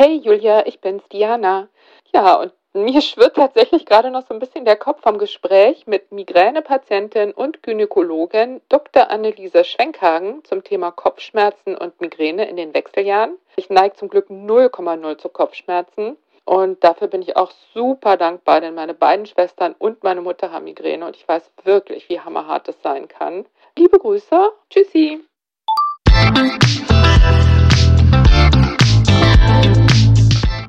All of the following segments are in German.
Hey Julia, ich bin's, Diana. Ja, und mir schwirrt tatsächlich gerade noch so ein bisschen der Kopf vom Gespräch mit Migränepatientin und Gynäkologin Dr. Anneliese Schwenkhagen zum Thema Kopfschmerzen und Migräne in den Wechseljahren. Ich neige zum Glück 0,0 zu Kopfschmerzen und dafür bin ich auch super dankbar, denn meine beiden Schwestern und meine Mutter haben Migräne und ich weiß wirklich, wie hammerhart es sein kann. Liebe Grüße, tschüssi.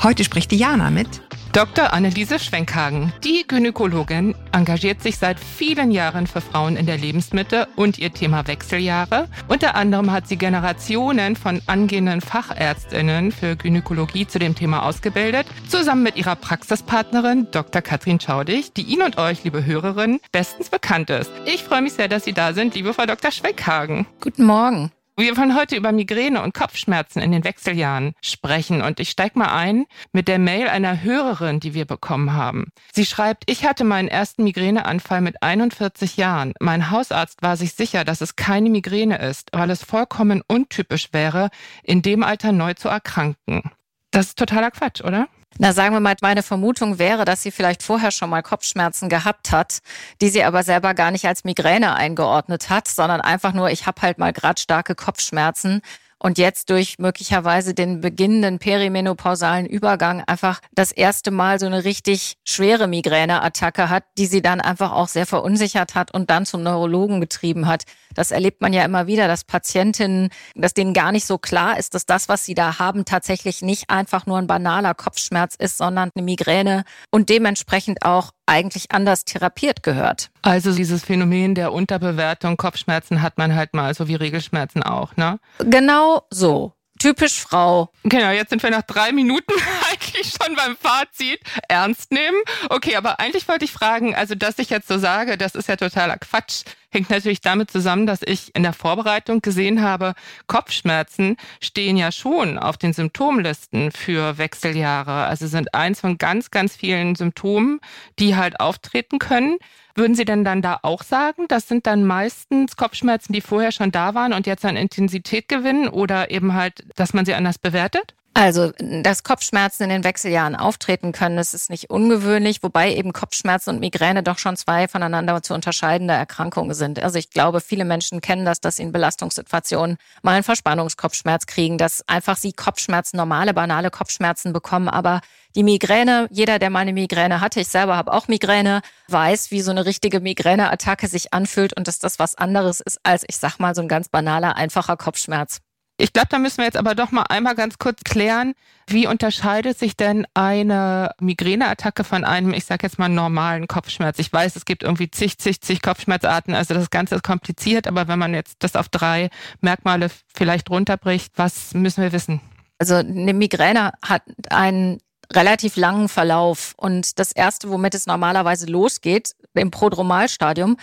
Heute spricht Diana mit Dr. Anneliese Schwenkhagen. Die Gynäkologin engagiert sich seit vielen Jahren für Frauen in der Lebensmitte und ihr Thema Wechseljahre. Unter anderem hat sie Generationen von angehenden Fachärztinnen für Gynäkologie zu dem Thema ausgebildet, zusammen mit ihrer Praxispartnerin Dr. Katrin Schaudig, die Ihnen und euch, liebe Hörerinnen, bestens bekannt ist. Ich freue mich sehr, dass Sie da sind, liebe Frau Dr. Schwenkhagen. Guten Morgen. Wir wollen heute über Migräne und Kopfschmerzen in den Wechseljahren sprechen und ich steige mal ein mit der Mail einer Hörerin, die wir bekommen haben. Sie schreibt, ich hatte meinen ersten Migräneanfall mit 41 Jahren. Mein Hausarzt war sich sicher, dass es keine Migräne ist, weil es vollkommen untypisch wäre, in dem Alter neu zu erkranken. Das ist totaler Quatsch, oder? Na, sagen wir mal, meine Vermutung wäre, dass sie vielleicht vorher schon mal Kopfschmerzen gehabt hat, die sie aber selber gar nicht als Migräne eingeordnet hat, sondern einfach nur, ich habe halt mal gerade starke Kopfschmerzen und jetzt durch möglicherweise den beginnenden perimenopausalen Übergang einfach das erste Mal so eine richtig schwere Migräneattacke hat, die sie dann einfach auch sehr verunsichert hat und dann zum Neurologen getrieben hat. Das erlebt man ja immer wieder, dass Patientinnen, dass denen gar nicht so klar ist, dass das, was sie da haben, tatsächlich nicht einfach nur ein banaler Kopfschmerz ist, sondern eine Migräne und dementsprechend auch eigentlich anders therapiert gehört. Also dieses Phänomen der Unterbewertung, Kopfschmerzen hat man halt mal, so wie Regelschmerzen auch, ne? Genau so. Typisch Frau. Genau, jetzt sind wir nach drei Minuten eigentlich schon beim Fazit. Ernst nehmen. Okay, aber eigentlich wollte ich fragen, also dass ich jetzt so sage, das ist ja totaler Quatsch, hängt natürlich damit zusammen, dass ich in der Vorbereitung gesehen habe, Kopfschmerzen stehen ja schon auf den Symptomlisten für Wechseljahre. Also sind eins von ganz, ganz vielen Symptomen, die halt auftreten können. Würden Sie denn dann da auch sagen, das sind dann meistens Kopfschmerzen, die vorher schon da waren und jetzt an Intensität gewinnen oder eben halt, dass man sie anders bewertet? Also, dass Kopfschmerzen in den Wechseljahren auftreten können, das ist nicht ungewöhnlich, wobei eben Kopfschmerzen und Migräne doch schon zwei voneinander zu unterscheidende Erkrankungen sind. Also ich glaube, viele Menschen kennen das, dass sie in Belastungssituationen mal einen Verspannungskopfschmerz kriegen, dass einfach sie Kopfschmerzen, normale, banale Kopfschmerzen bekommen, aber die Migräne, jeder, der mal eine Migräne hatte, ich selber habe auch Migräne, weiß, wie so eine richtige Migräneattacke sich anfühlt und dass das was anderes ist als, ich sag mal, so ein ganz banaler, einfacher Kopfschmerz. Ich glaube, da müssen wir jetzt aber doch mal einmal ganz kurz klären, wie unterscheidet sich denn eine Migräneattacke von einem, ich sage jetzt mal, normalen Kopfschmerz? Ich weiß, es gibt irgendwie zig, zig, zig Kopfschmerzarten, also das Ganze ist kompliziert, aber wenn man jetzt das auf drei Merkmale vielleicht runterbricht, was müssen wir wissen? Also eine Migräne hat einen relativ langen Verlauf. Und das erste, womit es normalerweise losgeht, im Prodromalstadium,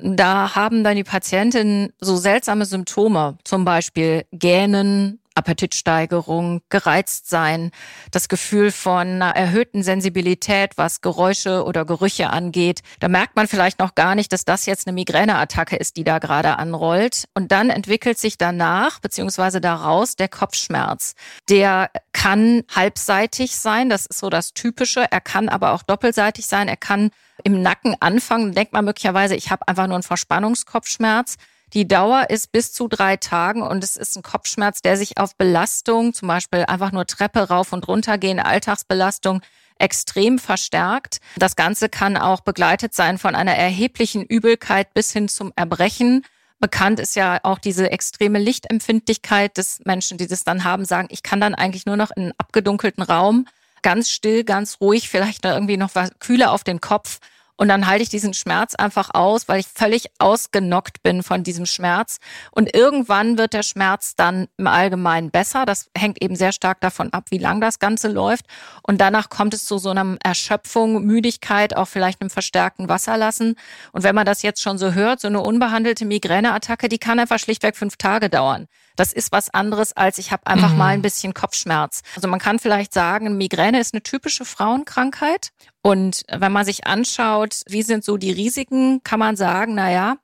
da haben dann die Patientinnen so seltsame Symptome, zum Beispiel Gähnen, Appetitsteigerung, gereizt sein, das Gefühl von einer erhöhten Sensibilität, was Geräusche oder Gerüche angeht. Da merkt man vielleicht noch gar nicht, dass das jetzt eine Migräneattacke ist, die da gerade anrollt. Und dann entwickelt sich danach beziehungsweise daraus der Kopfschmerz. Der kann halbseitig sein, das ist so das Typische. Er kann aber auch doppelseitig sein. Er kann im Nacken anfangen. Denkt man möglicherweise, ich habe einfach nur einen Verspannungskopfschmerz. Die Dauer ist bis zu drei Tagen und es ist ein Kopfschmerz, der sich auf Belastung, zum Beispiel einfach nur Treppe rauf und runter gehen, Alltagsbelastung, extrem verstärkt. Das Ganze kann auch begleitet sein von einer erheblichen Übelkeit bis hin zum Erbrechen. Bekannt ist ja auch diese extreme Lichtempfindlichkeit des Menschen, die das dann haben, sagen, ich kann dann eigentlich nur noch in einen abgedunkelten Raum ganz still, ganz ruhig, vielleicht da irgendwie noch was kühler auf den Kopf und dann halte ich diesen Schmerz einfach aus, weil ich völlig ausgenockt bin von diesem Schmerz. Und irgendwann wird der Schmerz dann im Allgemeinen besser. Das hängt eben sehr stark davon ab, wie lang das Ganze läuft. Und danach kommt es zu so einer Erschöpfung, Müdigkeit, auch vielleicht einem verstärkten Wasserlassen. Und wenn man das jetzt schon so hört, so eine unbehandelte Migräneattacke, die kann einfach schlichtweg fünf Tage dauern. Das ist was anderes als ich habe einfach mhm. mal ein bisschen Kopfschmerz. Also man kann vielleicht sagen, Migräne ist eine typische Frauenkrankheit. Und wenn man sich anschaut, wie sind so die Risiken, kann man sagen, na ja,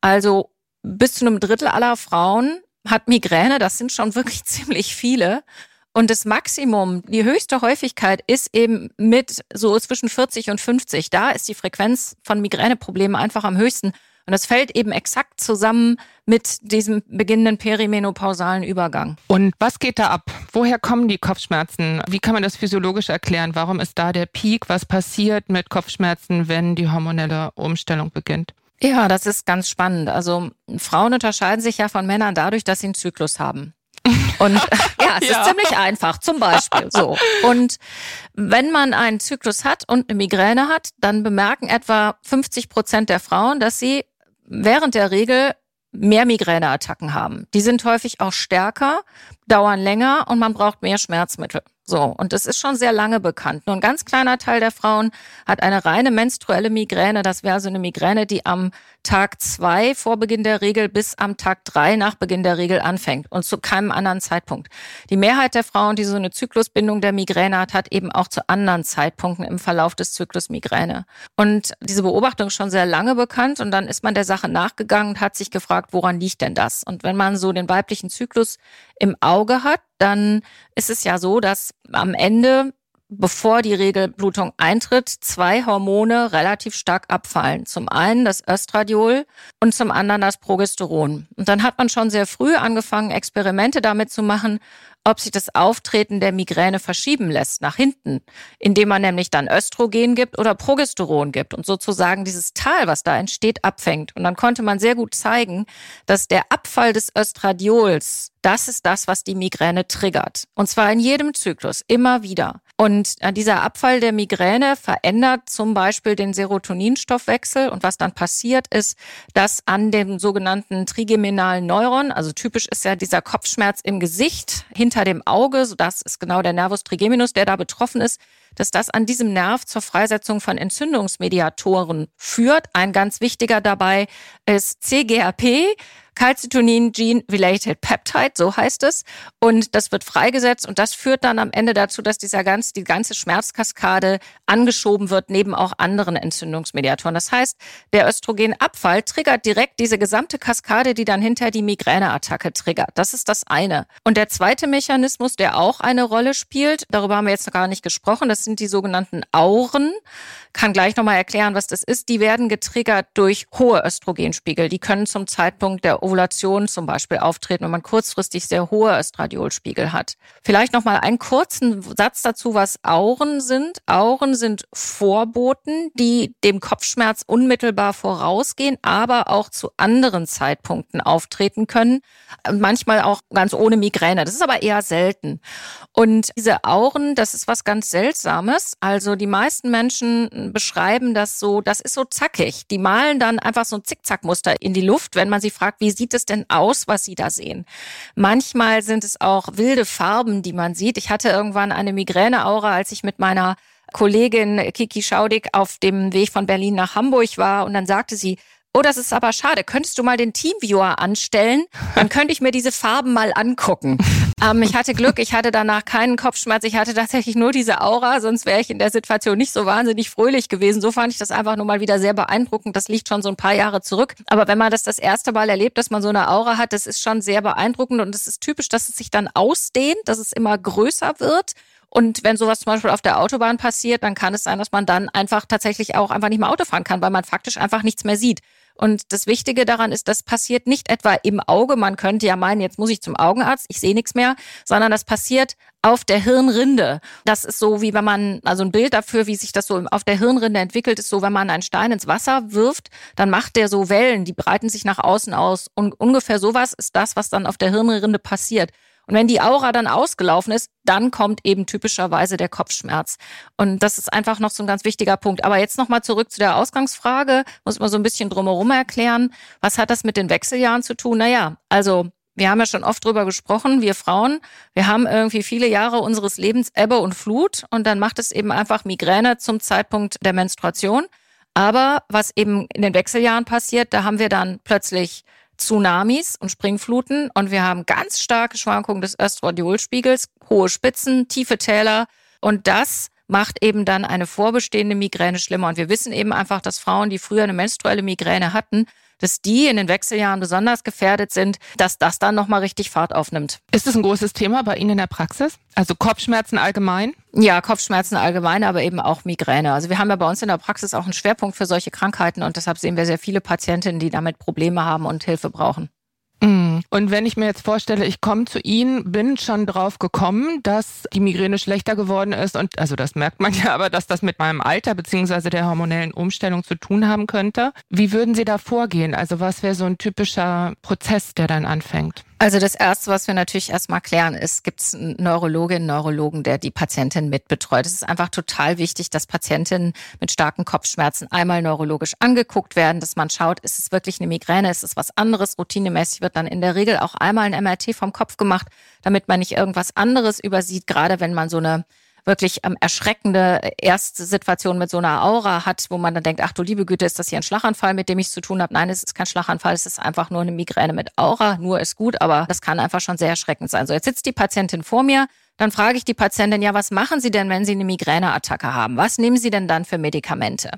also bis zu einem Drittel aller Frauen hat Migräne. Das sind schon wirklich ziemlich viele. Und das Maximum, die höchste Häufigkeit ist eben mit so zwischen 40 und 50. Da ist die Frequenz von Migräneproblemen einfach am höchsten. Und das fällt eben exakt zusammen mit diesem beginnenden perimenopausalen Übergang. Und was geht da ab? Woher kommen die Kopfschmerzen? Wie kann man das physiologisch erklären? Warum ist da der Peak? Was passiert mit Kopfschmerzen, wenn die hormonelle Umstellung beginnt? Ja, das ist ganz spannend. Also Frauen unterscheiden sich ja von Männern dadurch, dass sie einen Zyklus haben. Und ja, es ja. ist ziemlich einfach, zum Beispiel so. Und wenn man einen Zyklus hat und eine Migräne hat, dann bemerken etwa 50 Prozent der Frauen, dass sie während der Regel mehr Migräneattacken haben. Die sind häufig auch stärker, dauern länger und man braucht mehr Schmerzmittel. So, und das ist schon sehr lange bekannt. Nur ein ganz kleiner Teil der Frauen hat eine reine menstruelle Migräne. Das wäre also eine Migräne, die am Tag zwei vor Beginn der Regel bis am Tag drei nach Beginn der Regel anfängt und zu keinem anderen Zeitpunkt. Die Mehrheit der Frauen, die so eine Zyklusbindung der Migräne hat, hat eben auch zu anderen Zeitpunkten im Verlauf des Zyklus Migräne. Und diese Beobachtung ist schon sehr lange bekannt und dann ist man der Sache nachgegangen und hat sich gefragt, woran liegt denn das? Und wenn man so den weiblichen Zyklus im Auge hat, dann ist es ja so, dass am Ende, bevor die Regelblutung eintritt, zwei Hormone relativ stark abfallen. Zum einen das Östradiol und zum anderen das Progesteron. Und dann hat man schon sehr früh angefangen, Experimente damit zu machen, ob sich das Auftreten der Migräne verschieben lässt nach hinten, indem man nämlich dann Östrogen gibt oder Progesteron gibt und sozusagen dieses Tal, was da entsteht, abfängt. Und dann konnte man sehr gut zeigen, dass der Abfall des Östradiols, das ist das, was die Migräne triggert. Und zwar in jedem Zyklus, immer wieder. Und äh, dieser Abfall der Migräne verändert zum Beispiel den Serotoninstoffwechsel. Und was dann passiert ist, dass an dem sogenannten trigeminalen Neuron, also typisch ist ja dieser Kopfschmerz im Gesicht, hinter dem Auge, so das ist genau der Nervus trigeminus, der da betroffen ist, dass das an diesem Nerv zur Freisetzung von Entzündungsmediatoren führt. Ein ganz wichtiger dabei ist CGRP, Calcitonin Gene Related Peptide, so heißt es. Und das wird freigesetzt und das führt dann am Ende dazu, dass dieser ganz, die ganze Schmerzkaskade angeschoben wird neben auch anderen Entzündungsmediatoren. Das heißt, der Östrogenabfall triggert direkt diese gesamte Kaskade, die dann hinter die Migräneattacke triggert. Das ist das eine. Und der zweite Mechanismus, der auch eine Rolle spielt, darüber haben wir jetzt noch gar nicht gesprochen, das sind die sogenannten Auren. Kann gleich nochmal erklären, was das ist. Die werden getriggert durch hohe Östrogenspiegel. Die können zum Zeitpunkt der Ovulation zum Beispiel auftreten, wenn man kurzfristig sehr hohe Östradiolspiegel hat. Vielleicht noch mal einen kurzen Satz dazu, was Auren sind. Auren sind Vorboten, die dem Kopfschmerz unmittelbar vorausgehen, aber auch zu anderen Zeitpunkten auftreten können. Manchmal auch ganz ohne Migräne. Das ist aber eher selten. Und diese Auren, das ist was ganz Seltsames. Also die meisten Menschen beschreiben das so, das ist so zackig. Die malen dann einfach so ein Zickzackmuster in die Luft, wenn man sie fragt, wie sieht es denn aus, was Sie da sehen? Manchmal sind es auch wilde Farben, die man sieht. Ich hatte irgendwann eine Migräneaura, als ich mit meiner Kollegin Kiki Schaudig auf dem Weg von Berlin nach Hamburg war und dann sagte sie, Oh, das ist aber schade. Könntest du mal den Teamviewer anstellen? Dann könnte ich mir diese Farben mal angucken. Ähm, ich hatte Glück, ich hatte danach keinen Kopfschmerz. Ich hatte tatsächlich nur diese Aura, sonst wäre ich in der Situation nicht so wahnsinnig fröhlich gewesen. So fand ich das einfach nur mal wieder sehr beeindruckend. Das liegt schon so ein paar Jahre zurück. Aber wenn man das das erste Mal erlebt, dass man so eine Aura hat, das ist schon sehr beeindruckend und es ist typisch, dass es sich dann ausdehnt, dass es immer größer wird. Und wenn sowas zum Beispiel auf der Autobahn passiert, dann kann es sein, dass man dann einfach tatsächlich auch einfach nicht mehr Auto fahren kann, weil man faktisch einfach nichts mehr sieht. Und das Wichtige daran ist, das passiert nicht etwa im Auge. Man könnte ja meinen, jetzt muss ich zum Augenarzt, ich sehe nichts mehr, sondern das passiert auf der Hirnrinde. Das ist so, wie wenn man, also ein Bild dafür, wie sich das so auf der Hirnrinde entwickelt, ist so, wenn man einen Stein ins Wasser wirft, dann macht der so Wellen, die breiten sich nach außen aus. Und ungefähr sowas ist das, was dann auf der Hirnrinde passiert. Und wenn die Aura dann ausgelaufen ist, dann kommt eben typischerweise der Kopfschmerz. Und das ist einfach noch so ein ganz wichtiger Punkt. Aber jetzt nochmal zurück zu der Ausgangsfrage. Muss man so ein bisschen drumherum erklären. Was hat das mit den Wechseljahren zu tun? Naja, also wir haben ja schon oft drüber gesprochen, wir Frauen, wir haben irgendwie viele Jahre unseres Lebens Ebbe und Flut und dann macht es eben einfach Migräne zum Zeitpunkt der Menstruation. Aber was eben in den Wechseljahren passiert, da haben wir dann plötzlich Tsunamis und Springfluten und wir haben ganz starke Schwankungen des Östradiolspiegels, hohe Spitzen, tiefe Täler und das macht eben dann eine vorbestehende Migräne schlimmer. Und wir wissen eben einfach, dass Frauen, die früher eine menstruelle Migräne hatten, dass die in den Wechseljahren besonders gefährdet sind, dass das dann nochmal richtig Fahrt aufnimmt. Ist das ein großes Thema bei Ihnen in der Praxis? Also Kopfschmerzen allgemein? Ja, Kopfschmerzen allgemein, aber eben auch Migräne. Also wir haben ja bei uns in der Praxis auch einen Schwerpunkt für solche Krankheiten und deshalb sehen wir sehr viele Patientinnen, die damit Probleme haben und Hilfe brauchen. Mm. Und wenn ich mir jetzt vorstelle, ich komme zu Ihnen, bin schon drauf gekommen, dass die Migräne schlechter geworden ist und also das merkt man ja, aber dass das mit meinem Alter beziehungsweise der hormonellen Umstellung zu tun haben könnte. Wie würden Sie da vorgehen? Also was wäre so ein typischer Prozess, der dann anfängt? Also das Erste, was wir natürlich erstmal klären, ist, gibt es einen Neurologin, Neurologen, der die Patientin mitbetreut. Es ist einfach total wichtig, dass Patientinnen mit starken Kopfschmerzen einmal neurologisch angeguckt werden, dass man schaut, ist es wirklich eine Migräne, ist es was anderes. Routinemäßig wird dann in der Regel auch einmal ein MRT vom Kopf gemacht, damit man nicht irgendwas anderes übersieht, gerade wenn man so eine wirklich ähm, erschreckende erste Situation mit so einer Aura hat, wo man dann denkt, ach du liebe Güte, ist das hier ein Schlaganfall, mit dem ich zu tun habe? Nein, es ist kein Schlaganfall, es ist einfach nur eine Migräne mit Aura. Nur ist gut, aber das kann einfach schon sehr erschreckend sein. So, jetzt sitzt die Patientin vor mir. Dann frage ich die Patientin, ja, was machen Sie denn, wenn Sie eine Migräneattacke haben? Was nehmen Sie denn dann für Medikamente?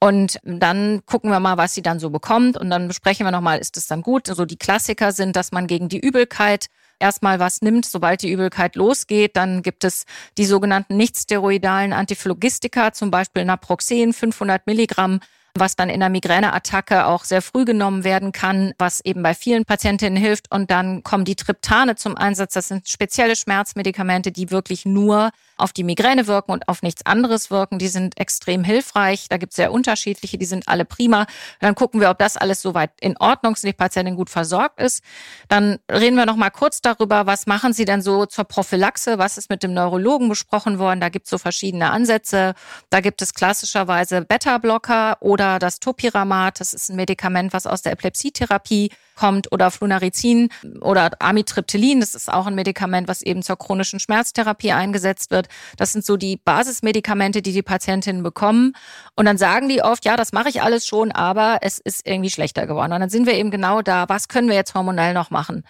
Und dann gucken wir mal, was sie dann so bekommt. Und dann besprechen wir nochmal, ist es dann gut? So die Klassiker sind, dass man gegen die Übelkeit erstmal was nimmt, sobald die Übelkeit losgeht. Dann gibt es die sogenannten nichtsteroidalen Antiphlogistika, zum Beispiel Naproxen, 500 Milligramm was dann in der Migräneattacke auch sehr früh genommen werden kann, was eben bei vielen Patientinnen hilft. Und dann kommen die Triptane zum Einsatz. Das sind spezielle Schmerzmedikamente, die wirklich nur auf die Migräne wirken und auf nichts anderes wirken. Die sind extrem hilfreich. Da gibt es sehr unterschiedliche, die sind alle prima. Dann gucken wir, ob das alles soweit in Ordnung ist die Patientin gut versorgt ist. Dann reden wir noch mal kurz darüber, was machen Sie denn so zur Prophylaxe? Was ist mit dem Neurologen besprochen worden? Da gibt es so verschiedene Ansätze. Da gibt es klassischerweise Beta-Blocker oder das Topiramat. Das ist ein Medikament, was aus der Epilepsietherapie kommt oder Flunarizin oder Amitriptylin. Das ist auch ein Medikament, was eben zur chronischen Schmerztherapie eingesetzt wird. Das sind so die Basismedikamente, die die Patientinnen bekommen. Und dann sagen die oft, ja, das mache ich alles schon, aber es ist irgendwie schlechter geworden. Und dann sind wir eben genau da, was können wir jetzt hormonell noch machen?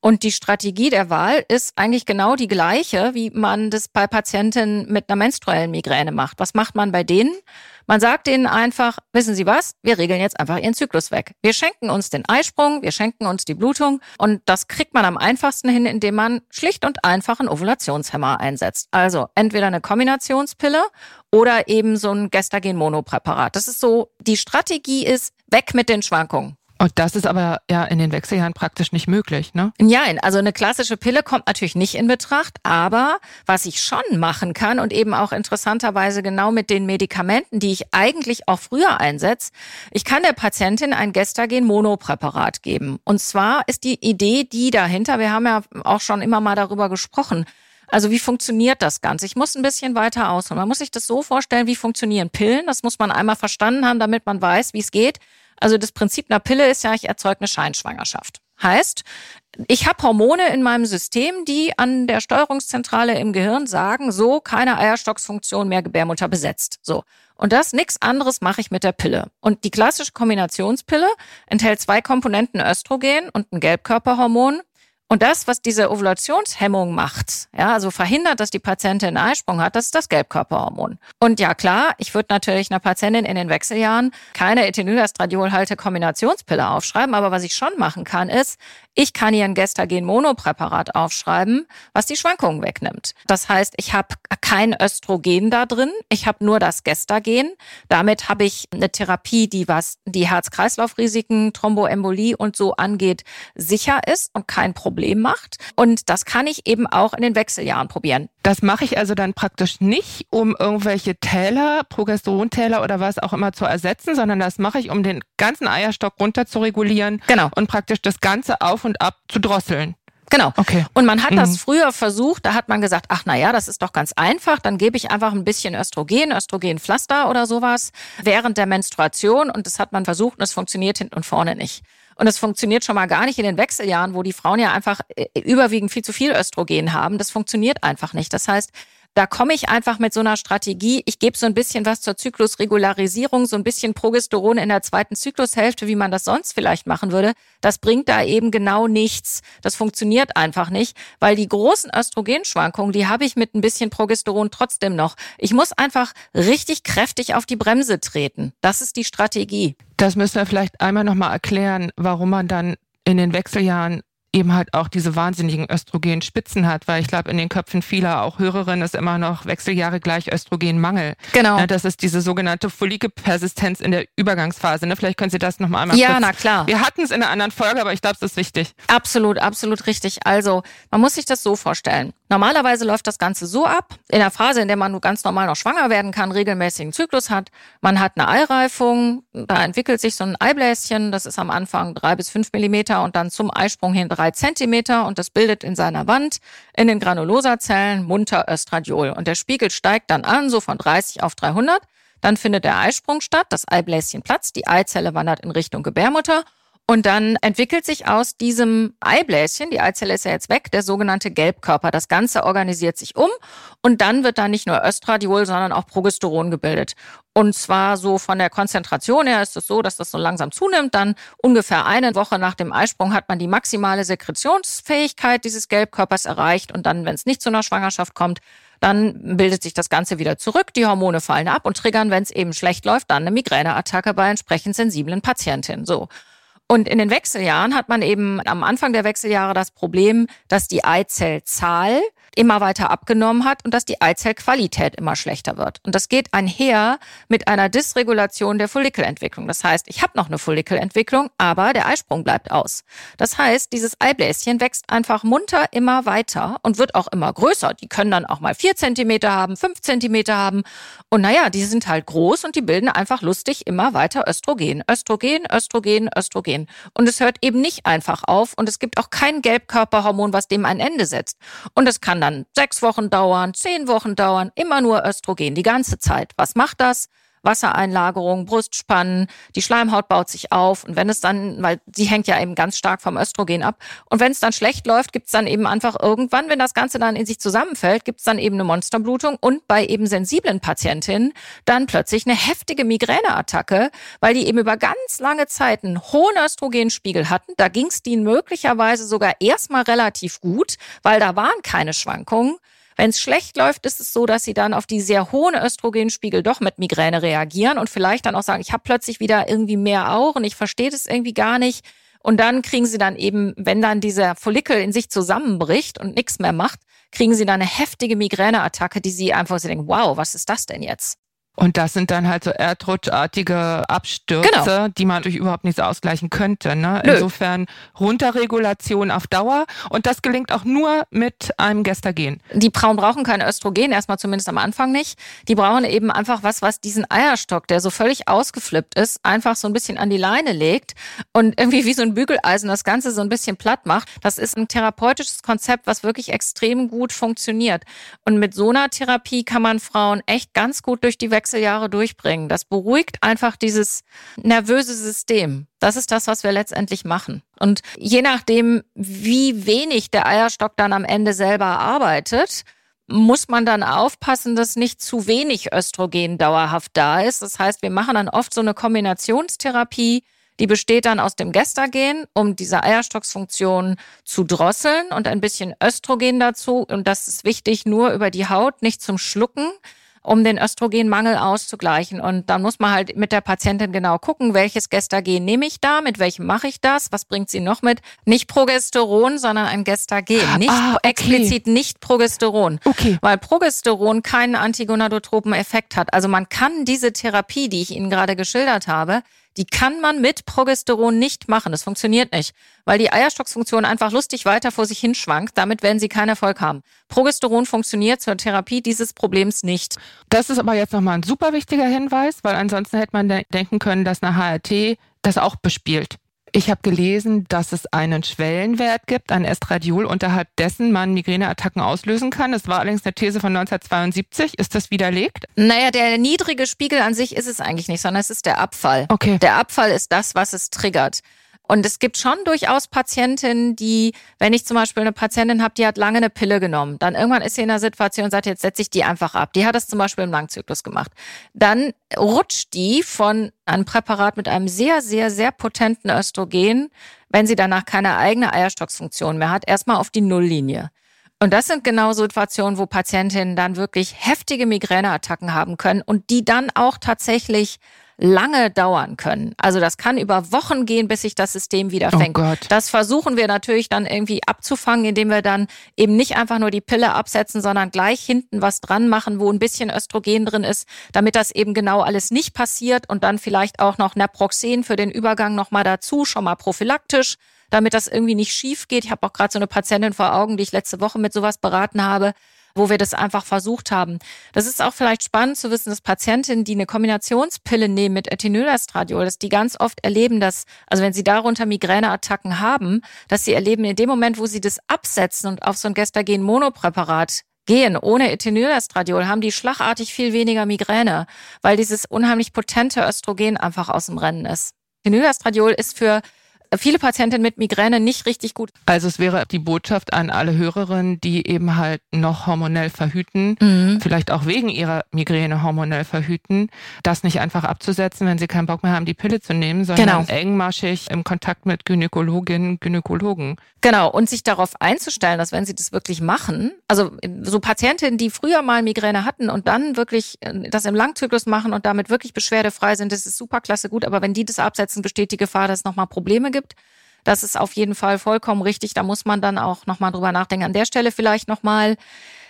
Und die Strategie der Wahl ist eigentlich genau die gleiche, wie man das bei Patientinnen mit einer menstruellen Migräne macht. Was macht man bei denen? Man sagt denen einfach, wissen Sie was, wir regeln jetzt einfach Ihren Zyklus weg. Wir schenken uns den Eisprung, wir schenken uns die Blutung und das kriegt man am einfachsten hin, indem man schlicht und einfach einen Ovulationshemmer einsetzt. Also entweder eine Kombinationspille oder eben so ein Gestagen-Monopräparat. Das ist so, die Strategie ist weg mit den Schwankungen. Und das ist aber ja in den Wechseljahren praktisch nicht möglich, ne? Ja, also eine klassische Pille kommt natürlich nicht in Betracht, aber was ich schon machen kann und eben auch interessanterweise genau mit den Medikamenten, die ich eigentlich auch früher einsetze, ich kann der Patientin ein Gestagen-Monopräparat geben. Und zwar ist die Idee die dahinter, wir haben ja auch schon immer mal darüber gesprochen, also wie funktioniert das Ganze? Ich muss ein bisschen weiter ausholen. Man muss sich das so vorstellen, wie funktionieren Pillen. Das muss man einmal verstanden haben, damit man weiß, wie es geht. Also das Prinzip einer Pille ist ja, ich erzeuge eine Scheinschwangerschaft. Heißt, ich habe Hormone in meinem System, die an der Steuerungszentrale im Gehirn sagen, so keine Eierstocksfunktion mehr Gebärmutter besetzt. So. Und das nichts anderes mache ich mit der Pille. Und die klassische Kombinationspille enthält zwei Komponenten Östrogen und ein Gelbkörperhormon. Und das, was diese Ovulationshemmung macht, ja, also verhindert, dass die Patientin einen Eisprung hat, das ist das Gelbkörperhormon. Und ja, klar, ich würde natürlich einer Patientin in den Wechseljahren keine Ethinylestradiol-Halte-Kombinationspille aufschreiben, aber was ich schon machen kann, ist, ich kann ihr ein Gestagen-Monopräparat aufschreiben, was die Schwankungen wegnimmt. Das heißt, ich habe kein Östrogen da drin, ich habe nur das Gestagen. Damit habe ich eine Therapie, die was die Herz-Kreislauf-Risiken, Thromboembolie und so angeht, sicher ist und kein Problem macht. Und das kann ich eben auch in den Wechseljahren probieren. Das mache ich also dann praktisch nicht, um irgendwelche Täler, Progesterontäler oder was auch immer zu ersetzen, sondern das mache ich, um den ganzen Eierstock runter zu regulieren genau. und praktisch das Ganze auf und ab zu drosseln. Genau. Okay. Und man hat mhm. das früher versucht, da hat man gesagt, ach na ja, das ist doch ganz einfach, dann gebe ich einfach ein bisschen Östrogen, Östrogenpflaster oder sowas während der Menstruation und das hat man versucht und es funktioniert hinten und vorne nicht. Und es funktioniert schon mal gar nicht in den Wechseljahren, wo die Frauen ja einfach äh, überwiegend viel zu viel Östrogen haben. Das funktioniert einfach nicht. Das heißt, Da komme ich einfach mit so einer Strategie. Ich gebe so ein bisschen was zur Zyklusregularisierung, so ein bisschen Progesteron in der zweiten Zyklushälfte, wie man das sonst vielleicht machen würde. Das bringt da eben genau nichts. Das funktioniert einfach nicht, weil die großen Östrogenschwankungen, die habe ich mit ein bisschen Progesteron trotzdem noch. Ich muss einfach richtig kräftig auf die Bremse treten. Das ist die Strategie. Das müssen wir vielleicht einmal nochmal erklären, warum man dann in den Wechseljahren eben halt auch diese wahnsinnigen Östrogenspitzen hat, weil ich glaube, in den Köpfen vieler auch Hörerinnen ist immer noch Wechseljahre gleich Östrogenmangel. Genau. Ja, das ist diese sogenannte Follikelpersistenz in der Übergangsphase. Ne? Vielleicht können Sie das nochmal einmal Ja, kurz. na klar. Wir hatten es in einer anderen Folge, aber ich glaube, es ist wichtig. Absolut, absolut richtig. Also, man muss sich das so vorstellen. Normalerweise läuft das Ganze so ab, in der Phase, in der man nur ganz normal noch schwanger werden kann, regelmäßigen Zyklus hat. Man hat eine Eireifung, da entwickelt sich so ein Eibläschen, das ist am Anfang drei bis fünf Millimeter und dann zum Eisprung hin drei Zentimeter und das bildet in seiner Wand in den Granulosazellen munter Östradiol. Und der Spiegel steigt dann an, so von 30 auf 300. Dann findet der Eisprung statt, das Eibläschen platzt, die Eizelle wandert in Richtung Gebärmutter und dann entwickelt sich aus diesem Eibläschen, die Eizelle ist ja jetzt weg, der sogenannte Gelbkörper. Das Ganze organisiert sich um und dann wird da nicht nur Östradiol, sondern auch Progesteron gebildet. Und zwar so von der Konzentration her ist es so, dass das so langsam zunimmt. Dann ungefähr eine Woche nach dem Eisprung hat man die maximale Sekretionsfähigkeit dieses Gelbkörpers erreicht. Und dann, wenn es nicht zu einer Schwangerschaft kommt, dann bildet sich das Ganze wieder zurück, die Hormone fallen ab und triggern, wenn es eben schlecht läuft, dann eine Migräneattacke bei entsprechend sensiblen Patientinnen. So. Und in den Wechseljahren hat man eben am Anfang der Wechseljahre das Problem, dass die Eizellzahl immer weiter abgenommen hat und dass die Eizellqualität immer schlechter wird. Und das geht einher mit einer Dysregulation der Follikelentwicklung. Das heißt, ich habe noch eine Follikelentwicklung, aber der Eisprung bleibt aus. Das heißt, dieses Eibläschen wächst einfach munter immer weiter und wird auch immer größer. Die können dann auch mal vier Zentimeter haben, fünf Zentimeter haben. Und naja, die sind halt groß und die bilden einfach lustig immer weiter Östrogen. Östrogen, Östrogen, Östrogen. Und es hört eben nicht einfach auf und es gibt auch kein Gelbkörperhormon, was dem ein Ende setzt. Und es kann dann sechs Wochen dauern, zehn Wochen dauern, immer nur Östrogen, die ganze Zeit. Was macht das? Wassereinlagerung, Brustspannen, die Schleimhaut baut sich auf und wenn es dann, weil sie hängt ja eben ganz stark vom Östrogen ab und wenn es dann schlecht läuft, gibt es dann eben einfach irgendwann, wenn das Ganze dann in sich zusammenfällt, gibt es dann eben eine Monsterblutung und bei eben sensiblen Patientinnen dann plötzlich eine heftige Migräneattacke, weil die eben über ganz lange Zeit einen hohen Östrogenspiegel hatten. Da ging es denen möglicherweise sogar erstmal relativ gut, weil da waren keine Schwankungen. Wenn es schlecht läuft, ist es so, dass sie dann auf die sehr hohen Östrogenspiegel doch mit Migräne reagieren und vielleicht dann auch sagen, ich habe plötzlich wieder irgendwie mehr Auren, ich verstehe das irgendwie gar nicht. Und dann kriegen sie dann eben, wenn dann dieser Follikel in sich zusammenbricht und nichts mehr macht, kriegen sie dann eine heftige Migräneattacke, die sie einfach so denken, wow, was ist das denn jetzt? Und das sind dann halt so erdrutschartige Abstürze, Genau. die man durch überhaupt nichts ausgleichen könnte. Ne? Insofern Runterregulation auf Dauer. Und das gelingt auch nur mit einem Gestagen. Die Frauen brauchen kein Östrogen, erstmal zumindest am Anfang nicht. Die brauchen eben einfach was, was diesen Eierstock, der so völlig ausgeflippt ist, einfach so ein bisschen an die Leine legt und irgendwie wie so ein Bügeleisen das Ganze so ein bisschen platt macht. Das ist ein therapeutisches Konzept, was wirklich extrem gut funktioniert. Und mit so einer Therapie kann man Frauen echt ganz gut durch die Wechseljahre durchbringen. Das beruhigt einfach dieses nervöse System. Das ist das, was wir letztendlich machen. Und je nachdem, wie wenig der Eierstock dann am Ende selber arbeitet, muss man dann aufpassen, dass nicht zu wenig Östrogen dauerhaft da ist. Das heißt, wir machen dann oft so eine Kombinationstherapie, die besteht dann aus dem Gestagen, um diese Eierstocksfunktion zu drosseln und ein bisschen Östrogen dazu. Und das ist wichtig, nur über die Haut, nicht zum Schlucken um den Östrogenmangel auszugleichen. Und dann muss man halt mit der Patientin genau gucken, welches Gestagen nehme ich da, mit welchem mache ich das, was bringt sie noch mit. Nicht Progesteron, sondern ein Gestagen. Nicht Ah, okay. explizit nicht Progesteron. Okay. Weil Progesteron keinen antigonadotropen Effekt hat. Also man kann diese Therapie, die ich Ihnen gerade geschildert habe, die kann man mit Progesteron nicht machen. Das funktioniert nicht, weil die Eierstocksfunktion einfach lustig weiter vor sich hinschwankt. Damit werden Sie keinen Erfolg haben. Progesteron funktioniert zur Therapie dieses Problems nicht. Das ist aber jetzt nochmal ein super wichtiger Hinweis, weil ansonsten hätte man de denken können, dass eine HRT das auch bespielt. Ich habe gelesen, dass es einen Schwellenwert gibt, ein Estradiol, unterhalb dessen man Migräneattacken auslösen kann. Das war allerdings eine These von 1972. Ist das widerlegt? Naja, der niedrige Spiegel an sich ist es eigentlich nicht, sondern es ist der Abfall. Okay. Der Abfall ist das, was es triggert. Und es gibt schon durchaus Patientinnen, die, wenn ich zum Beispiel eine Patientin habe, die hat lange eine Pille genommen, dann irgendwann ist sie in der Situation und sagt, jetzt setze ich die einfach ab. Die hat das zum Beispiel im Langzyklus gemacht. Dann rutscht die von einem Präparat mit einem sehr, sehr, sehr potenten Östrogen, wenn sie danach keine eigene Eierstocksfunktion mehr hat, erstmal auf die Nulllinie. Und das sind genau Situationen, wo Patientinnen dann wirklich heftige Migräneattacken haben können und die dann auch tatsächlich lange dauern können. Also das kann über Wochen gehen, bis sich das System wieder oh fängt. Oh das versuchen wir natürlich dann irgendwie abzufangen, indem wir dann eben nicht einfach nur die Pille absetzen, sondern gleich hinten was dran machen, wo ein bisschen Östrogen drin ist, damit das eben genau alles nicht passiert und dann vielleicht auch noch Naproxen für den Übergang nochmal dazu, schon mal prophylaktisch damit das irgendwie nicht schief geht. Ich habe auch gerade so eine Patientin vor Augen, die ich letzte Woche mit sowas beraten habe, wo wir das einfach versucht haben. Das ist auch vielleicht spannend zu wissen, dass Patientinnen, die eine Kombinationspille nehmen mit Ethinylestradiol, dass die ganz oft erleben, dass, also wenn sie darunter Migräneattacken haben, dass sie erleben, in dem Moment, wo sie das absetzen und auf so ein Gestagen-Monopräparat gehen ohne Ethinylestradiol, haben die schlagartig viel weniger Migräne, weil dieses unheimlich potente Östrogen einfach aus dem Rennen ist. Ethinylestradiol ist für viele Patientinnen mit Migräne nicht richtig gut. Also es wäre die Botschaft an alle Hörerinnen, die eben halt noch hormonell verhüten, mhm. vielleicht auch wegen ihrer Migräne hormonell verhüten, das nicht einfach abzusetzen, wenn sie keinen Bock mehr haben, die Pille zu nehmen, sondern genau. engmaschig im Kontakt mit Gynäkologinnen, Gynäkologen. Genau, und sich darauf einzustellen, dass wenn sie das wirklich machen, also so Patientinnen, die früher mal Migräne hatten und dann wirklich äh, das im Langzyklus machen und damit wirklich beschwerdefrei sind, das ist super klasse gut, aber wenn die das absetzen, besteht die Gefahr, dass es nochmal Probleme gibt gibt. Das ist auf jeden Fall vollkommen richtig. Da muss man dann auch nochmal drüber nachdenken. An der Stelle vielleicht nochmal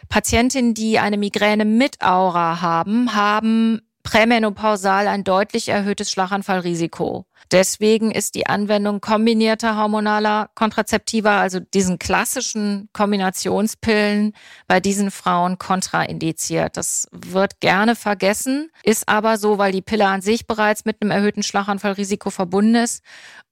Patientinnen, die eine Migräne mit Aura haben, haben prämenopausal ein deutlich erhöhtes Schlaganfallrisiko. Deswegen ist die Anwendung kombinierter hormonaler Kontrazeptiva, also diesen klassischen Kombinationspillen, bei diesen Frauen kontraindiziert. Das wird gerne vergessen, ist aber so, weil die Pille an sich bereits mit einem erhöhten Schlaganfallrisiko verbunden ist.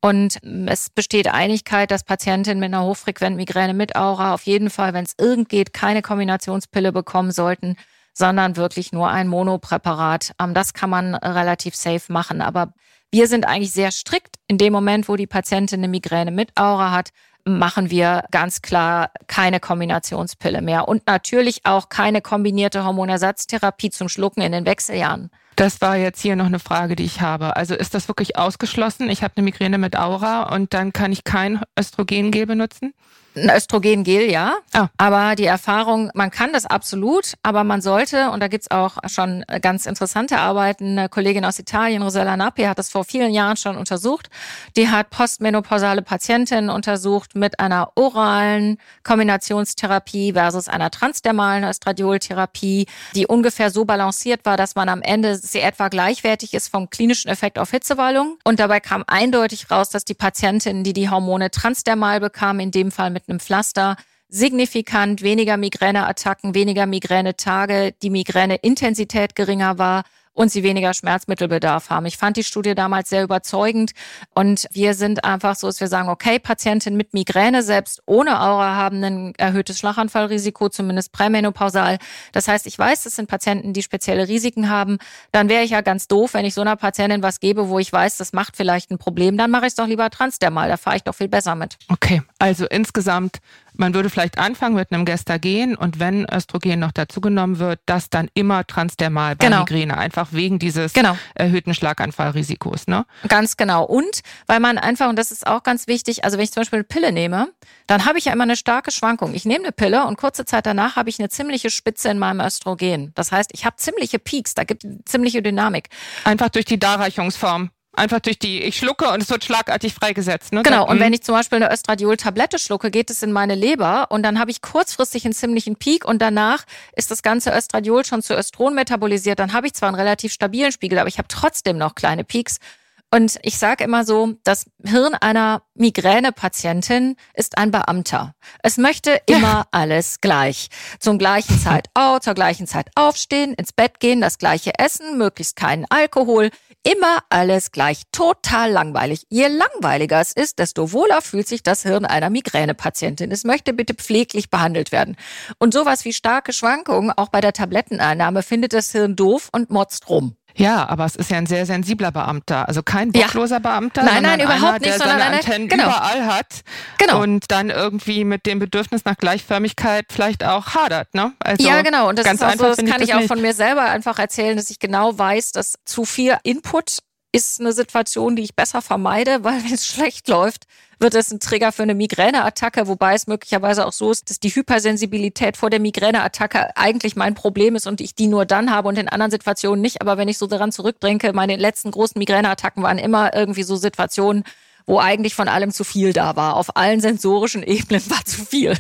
Und es besteht Einigkeit, dass Patientinnen mit einer hochfrequenten Migräne mit Aura auf jeden Fall, wenn es irgend geht, keine Kombinationspille bekommen sollten, sondern wirklich nur ein Monopräparat. Ähm, das kann man relativ safe machen. Aber wir sind eigentlich sehr strikt. In dem Moment, wo die Patientin eine Migräne mit Aura hat, machen wir ganz klar keine Kombinationspille mehr und natürlich auch keine kombinierte Hormonersatztherapie zum Schlucken in den Wechseljahren. Das war jetzt hier noch eine Frage, die ich habe. Also ist das wirklich ausgeschlossen? Ich habe eine Migräne mit Aura und dann kann ich kein Östrogengel benutzen? Ein Östrogengel, ja. Oh. Aber die Erfahrung, man kann das absolut, aber man sollte, und da gibt's auch schon ganz interessante Arbeiten, eine Kollegin aus Italien, Rosella Nappi, hat das vor vielen Jahren schon untersucht. Die hat postmenopausale Patientinnen untersucht mit einer oralen Kombinationstherapie versus einer transdermalen Östradioltherapie, die ungefähr so balanciert war, dass man am Ende sie etwa gleichwertig ist vom klinischen Effekt auf Hitzewallung. Und dabei kam eindeutig raus, dass die Patientinnen, die die Hormone transdermal bekamen, in dem Fall mit mit einem Pflaster signifikant weniger Migräneattacken, weniger Migränetage, die Migräneintensität geringer war und sie weniger Schmerzmittelbedarf haben. Ich fand die Studie damals sehr überzeugend und wir sind einfach so, dass wir sagen, okay, Patienten mit Migräne selbst ohne Aura haben ein erhöhtes Schlaganfallrisiko, zumindest prämenopausal. Das heißt, ich weiß, das sind Patienten, die spezielle Risiken haben. Dann wäre ich ja ganz doof, wenn ich so einer Patientin was gebe, wo ich weiß, das macht vielleicht ein Problem. Dann mache ich es doch lieber transdermal. Da fahre ich doch viel besser mit. Okay, also insgesamt man würde vielleicht anfangen mit einem Gestagen und wenn Östrogen noch dazugenommen wird, das dann immer transdermal bei genau. Migräne, einfach wegen dieses genau. erhöhten Schlaganfallrisikos. Ne? Ganz genau. Und weil man einfach, und das ist auch ganz wichtig, also wenn ich zum Beispiel eine Pille nehme, dann habe ich ja immer eine starke Schwankung. Ich nehme eine Pille und kurze Zeit danach habe ich eine ziemliche Spitze in meinem Östrogen. Das heißt, ich habe ziemliche Peaks, da gibt es ziemliche Dynamik. Einfach durch die Darreichungsform. Einfach durch die, ich schlucke und es wird schlagartig freigesetzt. Ne? Genau, und wenn ich zum Beispiel eine Östradiol-Tablette schlucke, geht es in meine Leber und dann habe ich kurzfristig einen ziemlichen Peak und danach ist das ganze Östradiol schon zu Östron metabolisiert. Dann habe ich zwar einen relativ stabilen Spiegel, aber ich habe trotzdem noch kleine Peaks. Und ich sage immer so, das Hirn einer Migränepatientin ist ein Beamter. Es möchte immer alles gleich. Zum gleichen Zeit auf, zur gleichen Zeit aufstehen, ins Bett gehen, das gleiche essen, möglichst keinen Alkohol. Immer alles gleich. Total langweilig. Je langweiliger es ist, desto wohler fühlt sich das Hirn einer Migränepatientin. Es möchte bitte pfleglich behandelt werden. Und sowas wie starke Schwankungen, auch bei der Tabletteneinnahme, findet das Hirn doof und motzt rum. Ja, aber es ist ja ein sehr sensibler Beamter, also kein bockloser ja. Beamter, nein, nein, überhaupt einer, nicht, der sondern seine eine, Antennen genau. überall hat genau. und dann irgendwie mit dem Bedürfnis nach Gleichförmigkeit vielleicht auch hadert, ne? Also ja, genau. Und das ganz ist auch einfach so, das kann ich, ich auch nicht. von mir selber einfach erzählen, dass ich genau weiß, dass zu viel Input ist eine Situation, die ich besser vermeide, weil wenn es schlecht läuft, wird es ein Trigger für eine Migräneattacke, wobei es möglicherweise auch so ist, dass die Hypersensibilität vor der Migräneattacke eigentlich mein Problem ist und ich die nur dann habe und in anderen Situationen nicht. Aber wenn ich so daran zurückdenke, meine letzten großen Migräneattacken waren immer irgendwie so Situationen, wo eigentlich von allem zu viel da war. Auf allen sensorischen Ebenen war zu viel.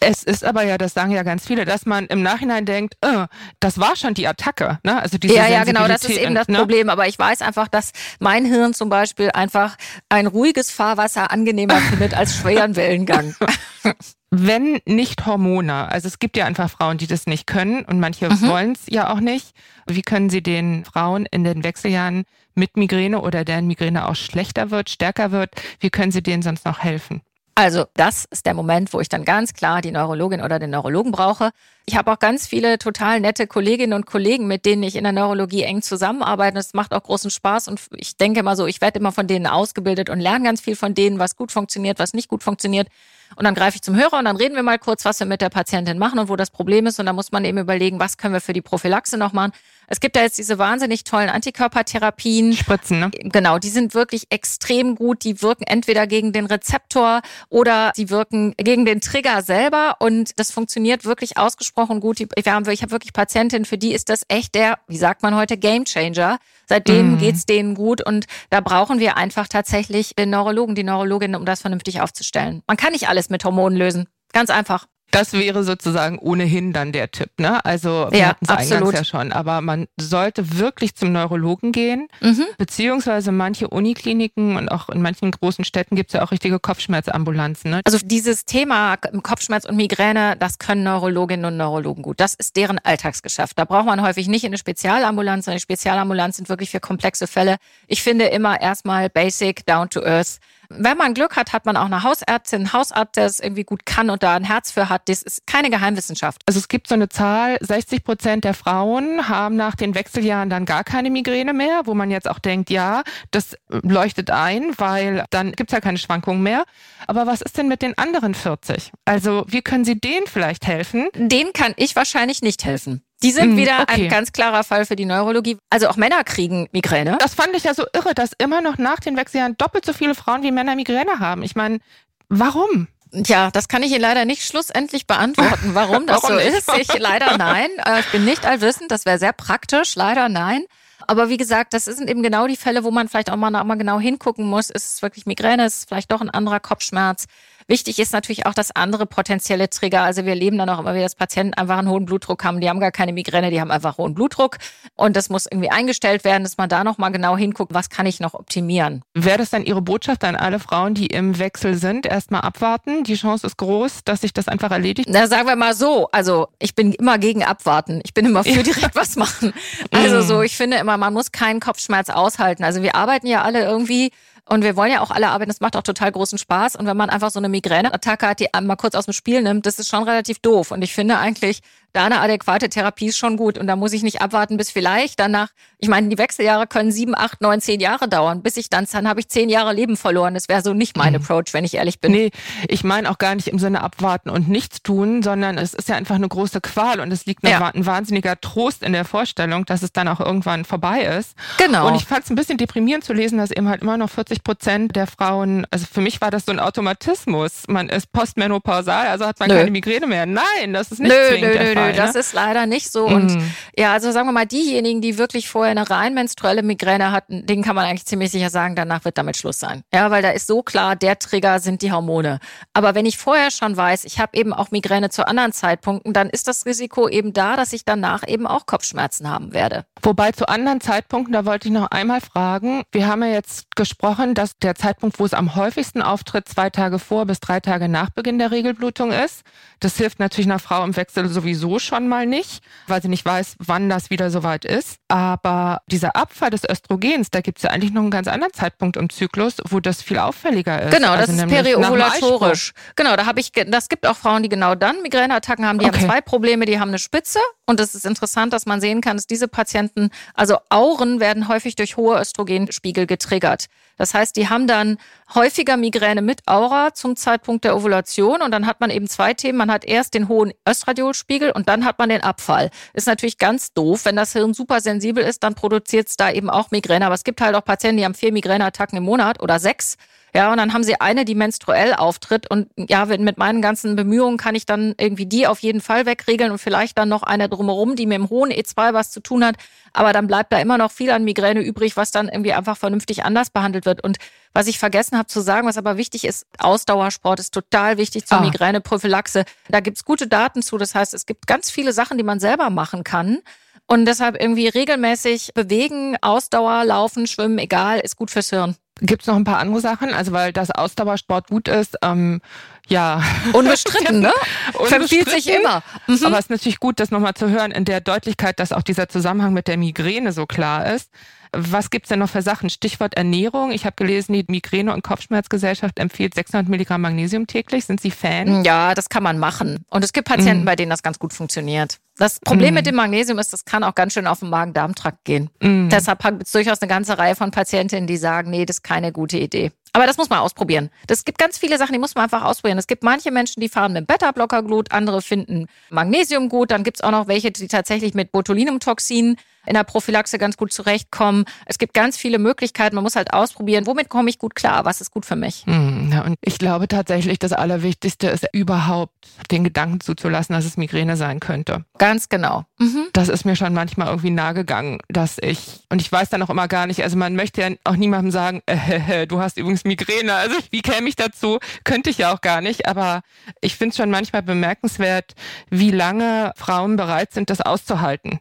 Es ist aber ja, das sagen ja ganz viele, dass man im Nachhinein denkt, äh, das war schon die Attacke, ne? Also diese ja, ja, genau, das ist eben das ne? Problem. Aber ich weiß einfach, dass mein Hirn zum Beispiel einfach ein ruhiges Fahrwasser angenehmer findet als schweren Wellengang. Wenn nicht Hormone, also es gibt ja einfach Frauen, die das nicht können und manche mhm. wollen es ja auch nicht. Wie können Sie den Frauen in den Wechseljahren mit Migräne oder deren Migräne auch schlechter wird, stärker wird, wie können Sie denen sonst noch helfen? Also das ist der Moment, wo ich dann ganz klar die Neurologin oder den Neurologen brauche. Ich habe auch ganz viele total nette Kolleginnen und Kollegen, mit denen ich in der Neurologie eng zusammenarbeite. Es macht auch großen Spaß und ich denke mal so, ich werde immer von denen ausgebildet und lerne ganz viel von denen, was gut funktioniert, was nicht gut funktioniert. Und dann greife ich zum Hörer und dann reden wir mal kurz, was wir mit der Patientin machen und wo das Problem ist. Und dann muss man eben überlegen, was können wir für die Prophylaxe noch machen. Es gibt ja jetzt diese wahnsinnig tollen Antikörpertherapien. Spritzen, ne? Genau, die sind wirklich extrem gut. Die wirken entweder gegen den Rezeptor oder die wirken gegen den Trigger selber. Und das funktioniert wirklich ausgesprochen gut. Ich habe wirklich Patientinnen, für die ist das echt der, wie sagt man heute, Game Changer. Seitdem mhm. geht's denen gut und da brauchen wir einfach tatsächlich den Neurologen, die Neurologin, um das vernünftig aufzustellen. Man kann nicht alles mit Hormonen lösen. Ganz einfach. Das wäre sozusagen ohnehin dann der Tipp, ne? Also wir ja, hatten es eingangs ja schon, aber man sollte wirklich zum Neurologen gehen, mhm. beziehungsweise manche Unikliniken und auch in manchen großen Städten gibt es ja auch richtige Kopfschmerzambulanzen. Ne? Also dieses Thema Kopfschmerz und Migräne, das können Neurologinnen und Neurologen gut. Das ist deren Alltagsgeschäft. Da braucht man häufig nicht in eine Spezialambulanz, sondern die Spezialambulanz sind wirklich für komplexe Fälle. Ich finde immer erstmal basic, down to earth wenn man Glück hat, hat man auch eine Hausärztin, einen Hausarzt, der es irgendwie gut kann und da ein Herz für hat. Das ist keine Geheimwissenschaft. Also es gibt so eine Zahl, 60 Prozent der Frauen haben nach den Wechseljahren dann gar keine Migräne mehr, wo man jetzt auch denkt, ja, das leuchtet ein, weil dann gibt's ja keine Schwankungen mehr. Aber was ist denn mit den anderen 40? Also wie können Sie denen vielleicht helfen? Denen kann ich wahrscheinlich nicht helfen. Die sind mm, wieder okay. ein ganz klarer Fall für die Neurologie. Also auch Männer kriegen Migräne. Das fand ich ja so irre, dass immer noch nach den Wechseljahren doppelt so viele Frauen wie Männer Migräne haben. Ich meine, warum? Ja, das kann ich Ihnen leider nicht schlussendlich beantworten, warum das warum so nicht? ist. Ich leider nein. Äh, ich bin nicht allwissend. Das wäre sehr praktisch. Leider nein. Aber wie gesagt, das sind eben genau die Fälle, wo man vielleicht auch mal, mal genau hingucken muss. Ist es wirklich Migräne? Ist es vielleicht doch ein anderer Kopfschmerz? Wichtig ist natürlich auch, dass andere potenzielle Trigger, also wir leben dann auch immer wieder, dass Patienten einfach einen hohen Blutdruck haben, die haben gar keine Migräne, die haben einfach hohen Blutdruck und das muss irgendwie eingestellt werden, dass man da nochmal genau hinguckt, was kann ich noch optimieren. Wäre das dann Ihre Botschaft an alle Frauen, die im Wechsel sind, erstmal abwarten? Die Chance ist groß, dass sich das einfach erledigt? Na, sagen wir mal so, also ich bin immer gegen abwarten. Ich bin immer für direkt was machen. Also so, ich finde immer, man muss keinen Kopfschmerz aushalten. Also wir arbeiten ja alle irgendwie und wir wollen ja auch alle arbeiten, das macht auch total großen Spaß. Und wenn man einfach so eine Migräneattacke hat, die einmal kurz aus dem Spiel nimmt, das ist schon relativ doof. Und ich finde eigentlich, da eine adäquate Therapie ist schon gut. Und da muss ich nicht abwarten, bis vielleicht danach, ich meine, die Wechseljahre können sieben, acht, neun, zehn Jahre dauern. Bis ich dann, dann habe ich zehn Jahre Leben verloren. Das wäre so nicht mein mhm. Approach, wenn ich ehrlich bin. Nee, ich meine auch gar nicht im Sinne abwarten und nichts tun, sondern es ist ja einfach eine große Qual und es liegt ja. ein wahnsinniger Trost in der Vorstellung, dass es dann auch irgendwann vorbei ist. Genau. Und ich fand es ein bisschen deprimierend zu lesen, dass eben halt immer noch 40 Prozent der Frauen, also für mich war das so ein Automatismus. Man ist postmenopausal, also hat man nö. keine Migräne mehr. Nein, das ist nicht nö, zwingend nö, der nö, Fall. Nö, das ne? ist leider nicht so. Mhm. Und ja, also sagen wir mal, diejenigen, die wirklich vorher eine rein menstruelle Migräne hatten, denen kann man eigentlich ziemlich sicher sagen, danach wird damit Schluss sein. Ja, weil da ist so klar, der Trigger sind die Hormone. Aber wenn ich vorher schon weiß, ich habe eben auch Migräne zu anderen Zeitpunkten, dann ist das Risiko eben da, dass ich danach eben auch Kopfschmerzen haben werde. Wobei zu anderen Zeitpunkten, da wollte ich noch einmal fragen, wir haben ja jetzt gesprochen, dass der Zeitpunkt, wo es am häufigsten auftritt, zwei Tage vor bis drei Tage nach Beginn der Regelblutung ist. Das hilft natürlich einer Frau im Wechsel sowieso sowieso schon mal nicht, weil sie nicht weiß, wann das wieder soweit ist. Aber dieser Abfall des Östrogens, da gibt es ja eigentlich noch einen ganz anderen Zeitpunkt im Zyklus, wo das viel auffälliger ist. Genau, das also ist periovulatorisch. Genau, da habe ich, das gibt auch Frauen, die genau dann Migräneattacken haben. Die okay. haben zwei Probleme. Die haben eine Spitze und es ist interessant, dass man sehen kann, dass diese Patienten, also Auren werden häufig durch hohe Östrogenspiegel getriggert. Das heißt, die haben dann häufiger Migräne mit Aura zum Zeitpunkt der Ovulation und dann hat man eben zwei Themen. Man hat erst den hohen Östradiolspiegel und dann hat man den Abfall. Ist natürlich ganz doof. Wenn das Hirn super sensibel ist, dann produziert es da eben auch Migräne. Aber es gibt halt auch Patienten, die haben vier Migräneattacken im Monat oder sechs. Ja, und dann haben sie eine, die menstruell auftritt. Und ja, mit meinen ganzen Bemühungen kann ich dann irgendwie die auf jeden Fall wegregeln und vielleicht dann noch eine drumherum, die mit dem hohen E2 was zu tun hat. Aber dann bleibt da immer noch viel an Migräne übrig, was dann irgendwie einfach vernünftig anders behandelt wird. Und was ich vergessen habe zu sagen, was aber wichtig ist, Ausdauersport ist total wichtig zur ah. Migräneprophylaxe. Da gibt's gute Daten zu. Das heißt, es gibt ganz viele Sachen, die man selber machen kann. Und deshalb irgendwie regelmäßig bewegen, Ausdauer, laufen, schwimmen, egal, ist gut fürs Hirn. Gibt es noch ein paar andere Sachen? Also weil das Ausdauersport gut ist, ähm, ja. Unbestritten, ne? Verfiehlt sich immer. Mhm. Aber es ist natürlich gut, das nochmal zu hören in der Deutlichkeit, dass auch dieser Zusammenhang mit der Migräne so klar ist. Was gibt's denn noch für Sachen? Stichwort Ernährung. Ich habe gelesen, die Migräne- und Kopfschmerzgesellschaft empfiehlt 600 Milligramm Magnesium täglich. Sind Sie Fan? Ja, das kann man machen. Und es gibt Patienten, mm. bei denen das ganz gut funktioniert. Das Problem mm. mit dem Magnesium ist, das kann auch ganz schön auf den Magen-Darm-Trakt gehen. Mm. Deshalb gibt es durchaus eine ganze Reihe von Patientinnen, die sagen, nee, das keine gute Idee. Aber das muss man ausprobieren. Das gibt ganz viele Sachen, die muss man einfach ausprobieren. Es gibt manche Menschen, die fahren mit Beta-Blocker gut, andere finden Magnesium gut. Dann gibt es auch noch welche, die tatsächlich mit Botulinumtoxin in der Prophylaxe ganz gut zurechtkommen. Es gibt ganz viele Möglichkeiten. Man muss halt ausprobieren, womit komme ich gut klar, was ist gut für mich. Hm, ja, und ich glaube tatsächlich, das Allerwichtigste ist überhaupt den Gedanken zuzulassen, dass es Migräne sein könnte. Ganz genau. Mhm. Das ist mir schon manchmal irgendwie nahegegangen, dass ich, und ich weiß dann auch immer gar nicht, also man möchte ja auch niemandem sagen, äh, du hast übrigens Migräne. Also wie käme ich dazu? Könnte ich ja auch gar nicht, aber ich finde es schon manchmal bemerkenswert, wie lange Frauen bereit sind, das auszuhalten.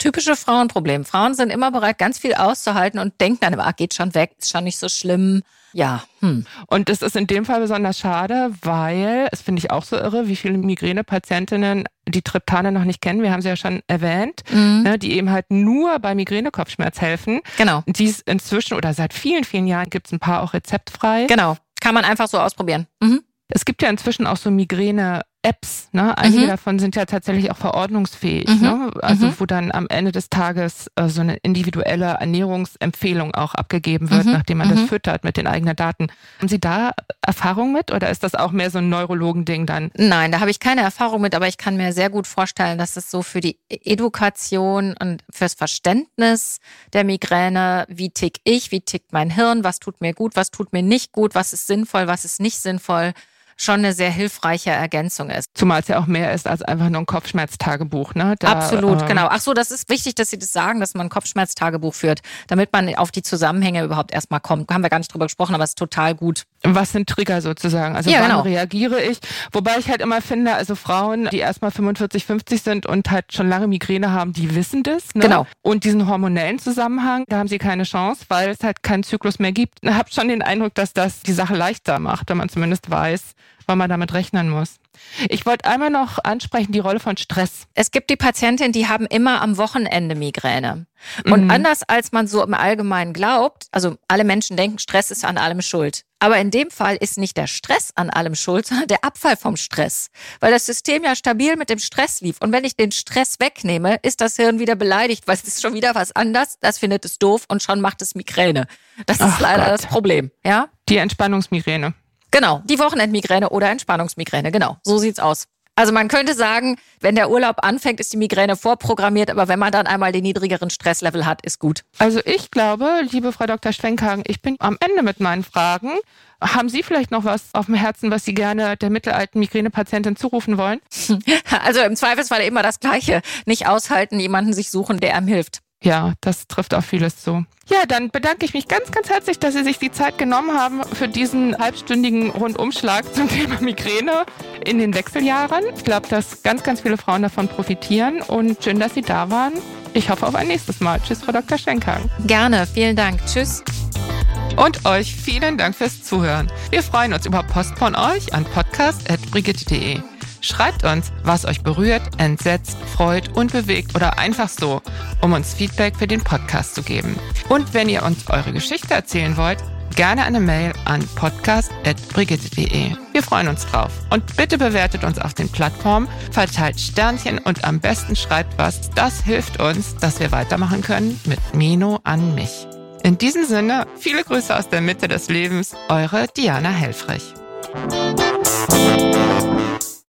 Typische Frauenproblem. Frauen sind immer bereit, ganz viel auszuhalten und denken dann immer, ah, geht schon weg, ist schon nicht so schlimm. Ja. Hm. Und das ist in dem Fall besonders schade, weil, es finde ich auch so irre, wie viele Migränepatientinnen die Triptane noch nicht kennen. Wir haben sie ja schon erwähnt, mhm. ne, die eben halt nur bei Migränekopfschmerz helfen. Genau. Die ist inzwischen oder seit vielen, vielen Jahren gibt es ein paar auch rezeptfrei. Genau. Kann man einfach so ausprobieren. Mhm. Es gibt ja inzwischen auch so Migräne Apps, ne? Einige mhm. davon sind ja tatsächlich auch verordnungsfähig, mhm. ne? Also mhm. wo dann am Ende des Tages äh, so eine individuelle Ernährungsempfehlung auch abgegeben wird, mhm. nachdem man das mhm. füttert mit den eigenen Daten. Haben Sie da Erfahrung mit oder ist das auch mehr so ein Neurologending dann? Nein, da habe ich keine Erfahrung mit, aber ich kann mir sehr gut vorstellen, dass es so für die Education und fürs Verständnis der Migräne, wie tick ich, wie tickt mein Hirn, was tut mir gut, was tut mir nicht gut, was ist sinnvoll, was ist nicht sinnvoll, schon eine sehr hilfreiche Ergänzung ist. Zumal es ja auch mehr ist als einfach nur ein Kopfschmerztagebuch. Ne? Da, Absolut, ähm, genau. Ach so, das ist wichtig, dass Sie das sagen, dass man ein Kopfschmerztagebuch führt, damit man auf die Zusammenhänge überhaupt erstmal kommt. Haben wir gar nicht drüber gesprochen, aber es ist total gut. Was sind Trigger sozusagen? Also ja, wann genau. reagiere ich? Wobei ich halt immer finde, also Frauen, die erstmal 45, 50 sind und halt schon lange Migräne haben, die wissen das. Ne? Genau. Und diesen hormonellen Zusammenhang, da haben sie keine Chance, weil es halt keinen Zyklus mehr gibt. Ich habe schon den Eindruck, dass das die Sache leichter macht, wenn man zumindest weiß, weil man damit rechnen muss. Ich wollte einmal noch ansprechen die Rolle von Stress. Es gibt die Patientinnen, die haben immer am Wochenende Migräne. Und mhm. anders als man so im Allgemeinen glaubt, also alle Menschen denken, Stress ist an allem schuld. Aber in dem Fall ist nicht der Stress an allem schuld, sondern der Abfall vom Stress. Weil das System ja stabil mit dem Stress lief. Und wenn ich den Stress wegnehme, ist das Hirn wieder beleidigt, weil es ist schon wieder was anders. Das findet es doof und schon macht es Migräne. Das ist Ach leider Gott. das Problem. Ja? Die Entspannungsmigräne. Genau, die Wochenendmigräne oder Entspannungsmigräne, genau. So sieht's aus. Also man könnte sagen, wenn der Urlaub anfängt, ist die Migräne vorprogrammiert, aber wenn man dann einmal den niedrigeren Stresslevel hat, ist gut. Also ich glaube, liebe Frau Dr. Schwenkhagen, ich bin am Ende mit meinen Fragen. Haben Sie vielleicht noch was auf dem Herzen, was Sie gerne der mittelalten Migränepatientin zurufen wollen? Also im Zweifelsfall immer das Gleiche. Nicht aushalten, jemanden sich suchen, der einem hilft. Ja, das trifft auf vieles zu. Ja, dann bedanke ich mich ganz, ganz herzlich, dass Sie sich die Zeit genommen haben für diesen halbstündigen Rundumschlag zum Thema Migräne in den Wechseljahren. Ich glaube, dass ganz, ganz viele Frauen davon profitieren und schön, dass Sie da waren. Ich hoffe auf ein nächstes Mal. Tschüss, Frau Dr. Schenkhagen. Gerne, vielen Dank. Tschüss. Und euch vielen Dank fürs Zuhören. Wir freuen uns über Post von euch an podcast.brigitte.de. Schreibt uns, was euch berührt, entsetzt, freut und bewegt oder einfach so, um uns Feedback für den Podcast zu geben. Und wenn ihr uns eure Geschichte erzählen wollt, gerne eine Mail an podcast.brigitte.de. Wir freuen uns drauf. Und bitte bewertet uns auf den Plattformen, verteilt Sternchen und am besten schreibt was. Das hilft uns, dass wir weitermachen können mit Mino an mich. In diesem Sinne, viele Grüße aus der Mitte des Lebens, eure Diana Helfrich.